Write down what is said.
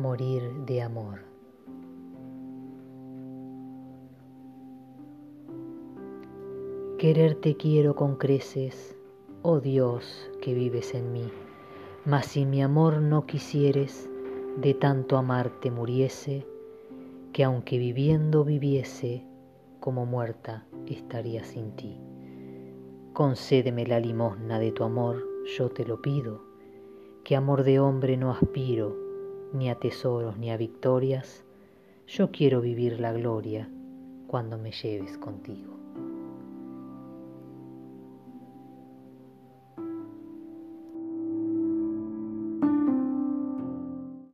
morir de amor. Quererte quiero con creces, oh Dios que vives en mí, mas si mi amor no quisieres, de tanto amarte muriese, que aunque viviendo viviese, como muerta estaría sin ti. Concédeme la limosna de tu amor, yo te lo pido, que amor de hombre no aspiro, ni a tesoros ni a victorias, yo quiero vivir la gloria cuando me lleves contigo.